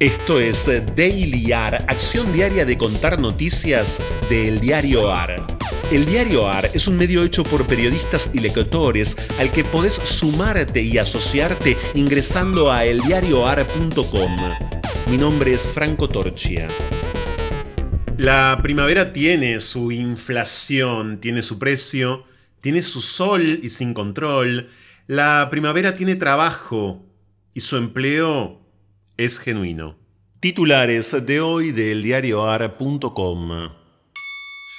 Esto es Daily AR, acción diaria de contar noticias del diario AR. El diario AR es un medio hecho por periodistas y lectores al que podés sumarte y asociarte ingresando a eldiarioar.com. Mi nombre es Franco Torchia. La primavera tiene su inflación, tiene su precio, tiene su sol y sin control. La primavera tiene trabajo y su empleo es genuino. Titulares de hoy del diarioar.com.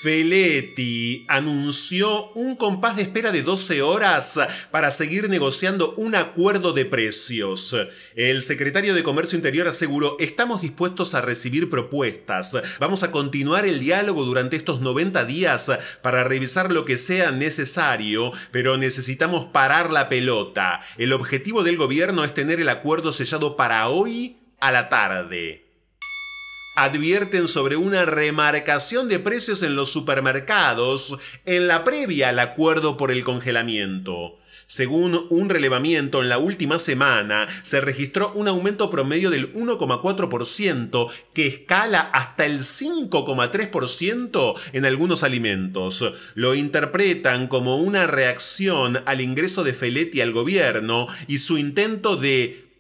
Feletti anunció un compás de espera de 12 horas para seguir negociando un acuerdo de precios. El secretario de Comercio Interior aseguró, estamos dispuestos a recibir propuestas. Vamos a continuar el diálogo durante estos 90 días para revisar lo que sea necesario, pero necesitamos parar la pelota. El objetivo del gobierno es tener el acuerdo sellado para hoy a la tarde advierten sobre una remarcación de precios en los supermercados en la previa al acuerdo por el congelamiento. Según un relevamiento en la última semana, se registró un aumento promedio del 1,4% que escala hasta el 5,3% en algunos alimentos. Lo interpretan como una reacción al ingreso de Feletti al gobierno y su intento de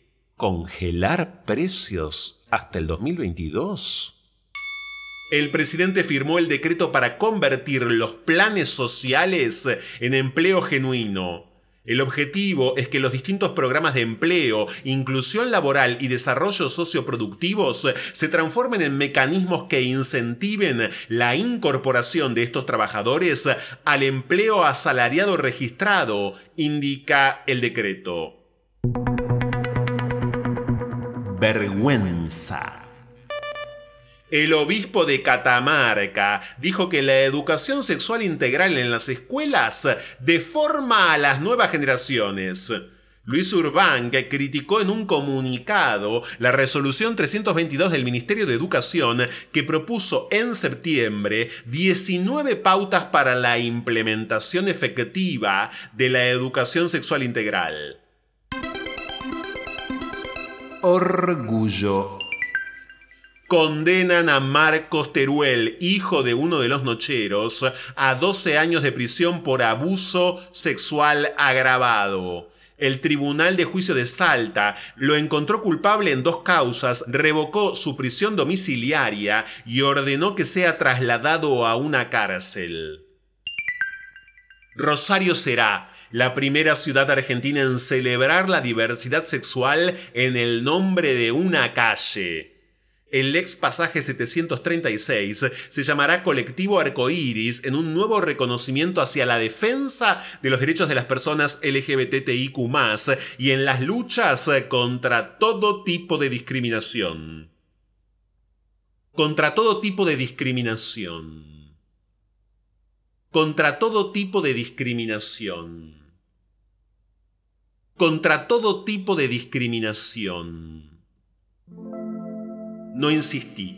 congelar precios hasta el 2022. El presidente firmó el decreto para convertir los planes sociales en empleo genuino. El objetivo es que los distintos programas de empleo, inclusión laboral y desarrollo socioproductivos se transformen en mecanismos que incentiven la incorporación de estos trabajadores al empleo asalariado registrado, indica el decreto vergüenza. El obispo de Catamarca dijo que la educación sexual integral en las escuelas deforma a las nuevas generaciones. Luis Urbán, que criticó en un comunicado la resolución 322 del Ministerio de Educación que propuso en septiembre 19 pautas para la implementación efectiva de la educación sexual integral. Orgullo. Condenan a Marcos Teruel, hijo de uno de los nocheros, a 12 años de prisión por abuso sexual agravado. El Tribunal de Juicio de Salta lo encontró culpable en dos causas, revocó su prisión domiciliaria y ordenó que sea trasladado a una cárcel. Rosario será la primera ciudad argentina en celebrar la diversidad sexual en el nombre de una calle. El ex pasaje 736 se llamará Colectivo Arcoíris en un nuevo reconocimiento hacia la defensa de los derechos de las personas LGBTIQ y en las luchas contra todo tipo de discriminación. Contra todo tipo de discriminación. Contra todo tipo de discriminación contra todo tipo de discriminación. No insistí.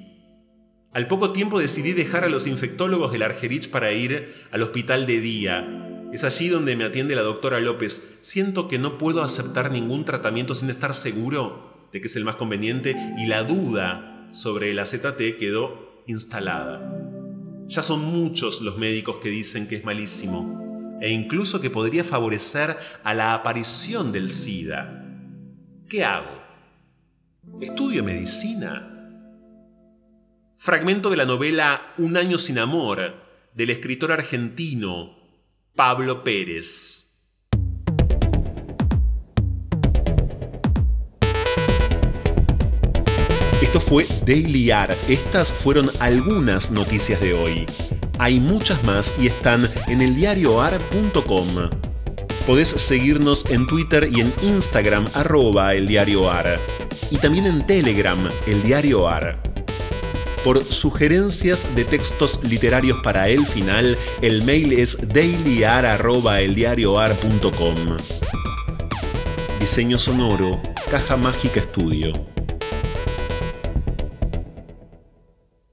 Al poco tiempo decidí dejar a los infectólogos del Argerich para ir al hospital de día. Es allí donde me atiende la doctora López. Siento que no puedo aceptar ningún tratamiento sin estar seguro de que es el más conveniente y la duda sobre el AZT quedó instalada. Ya son muchos los médicos que dicen que es malísimo e incluso que podría favorecer a la aparición del SIDA. ¿Qué hago? ¿Estudio medicina? Fragmento de la novela Un año sin amor del escritor argentino Pablo Pérez. Esto fue Daily AR. Estas fueron algunas noticias de hoy. Hay muchas más y están en eldiarioar.com. Podés seguirnos en Twitter y en Instagram arroba eldiarioar. Y también en Telegram, el diario Por sugerencias de textos literarios para el final, el mail es dailyar.eldiarioar.com. Diseño sonoro, Caja Mágica Estudio.